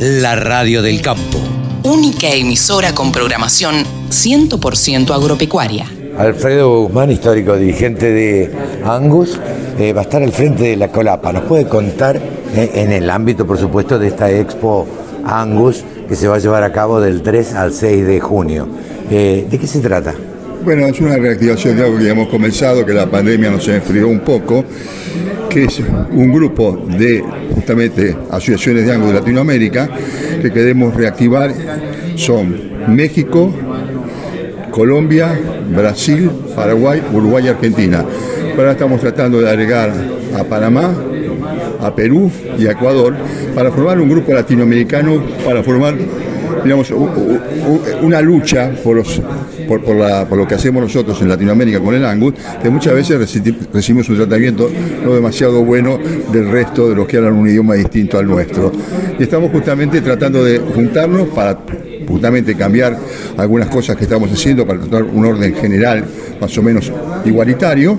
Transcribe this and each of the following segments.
la radio del campo. Única emisora con programación 100% agropecuaria. Alfredo Guzmán, histórico dirigente de Angus, eh, va a estar al frente de la Colapa. ¿Nos puede contar eh, en el ámbito, por supuesto, de esta Expo Angus que se va a llevar a cabo del 3 al 6 de junio? Eh, ¿De qué se trata? Bueno, es una reactivación de algo que ya hemos comenzado, que la pandemia nos enfrió un poco, que es un grupo de justamente asociaciones de Angus de Latinoamérica que queremos reactivar. Son México, Colombia, Brasil, Paraguay, Uruguay y Argentina. Ahora estamos tratando de agregar a Panamá, a Perú y a Ecuador para formar un grupo latinoamericano, para formar digamos, una lucha por, los, por, por, lo que hacemos nosotros en Latinoamérica con el Angus, que muchas veces recibimos un tratamiento no demasiado bueno del resto de los que hablan un idioma distinto al nuestro. Y estamos justamente tratando de juntarnos para justamente cambiar algunas cosas que estamos haciendo para tratar un orden general más o menos igualitario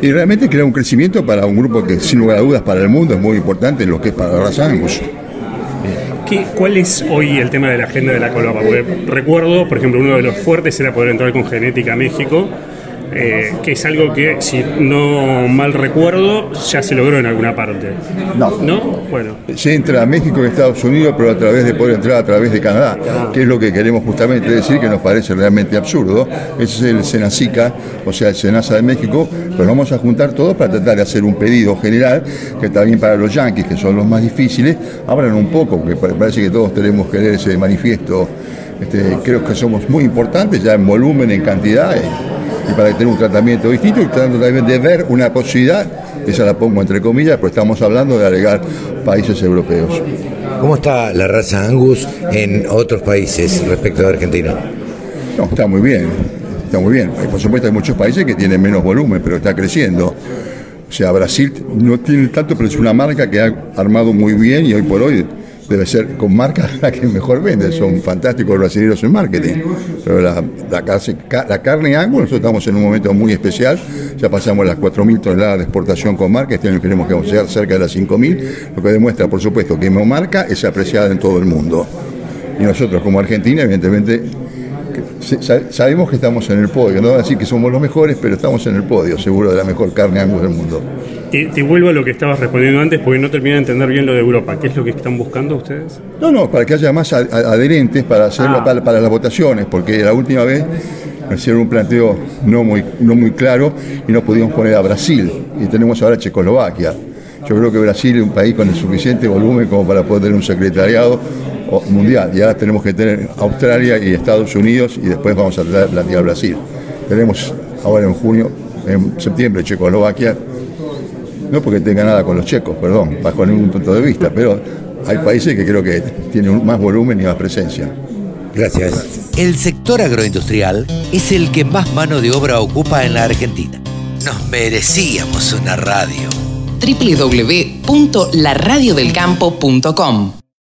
y realmente crear un crecimiento para un grupo que sin lugar a dudas para el mundo es muy importante, lo que es para la raza Angus. ¿Cuál es hoy el tema de la agenda de la Colapa? Porque recuerdo, por ejemplo, uno de los fuertes era poder entrar con Genética a México eh, que es algo que, si no mal recuerdo, ya se logró en alguna parte. No. ¿No? Bueno. Se entra a México y Estados Unidos, pero a través de poder entrar a través de Canadá, que es lo que queremos justamente decir, que nos parece realmente absurdo. Ese es el Senacica, o sea, el Senasa de México, pero vamos a juntar todos para tratar de hacer un pedido general, que también para los yanquis, que son los más difíciles, abran un poco, porque parece que todos tenemos que leer ese manifiesto. Este, creo que somos muy importantes ya en volumen, en cantidad y para tener un tratamiento distinto y tratando también de ver una posibilidad, esa la pongo entre comillas, pero estamos hablando de agregar países europeos. ¿Cómo está la raza Angus en otros países respecto a Argentina? No, está muy bien, está muy bien. Por supuesto hay muchos países que tienen menos volumen, pero está creciendo. O sea, Brasil no tiene tanto, pero es una marca que ha armado muy bien y hoy por hoy debe ser con marcas la que mejor vende. Son fantásticos los brasileños en marketing. Pero la, carne Angus, nosotros estamos en un momento muy especial. Ya pasamos las 4.000 toneladas de exportación con marca. Este año queremos que vamos cerca de las 5.000, lo que demuestra, por supuesto, que marca es apreciada en todo el mundo. Y nosotros, como Argentina, evidentemente, sabemos que estamos en el podio. No voy a decir que somos los mejores, pero estamos en el podio, seguro, de la mejor carne Angus del mundo. Te, vuelvo a lo que estabas respondiendo antes porque no terminé de entender bien lo de Europa. ¿Qué es lo que están buscando ustedes? No, no, para que haya más adherentes para hacerlo ah. para, las votaciones, porque la última vez nos hicieron un planteo no muy, no muy claro y no pudimos poner a Brasil y tenemos ahora Checoslovaquia. Yo creo que Brasil es un país con el suficiente volumen como para poder tener un secretariado mundial. Y ahora tenemos que tener Australia y Estados Unidos y después vamos a a Brasil. Tenemos ahora en junio, en septiembre, Checoslovaquia no porque tenga nada con los checos, perdón, bajo ningún punto de vista, pero hay países que creo que tienen más volumen y más presencia. Gracias. El sector agroindustrial es el que más mano de obra ocupa en la Argentina. Nos merecíamos una radio. www.laradiodelcampo.com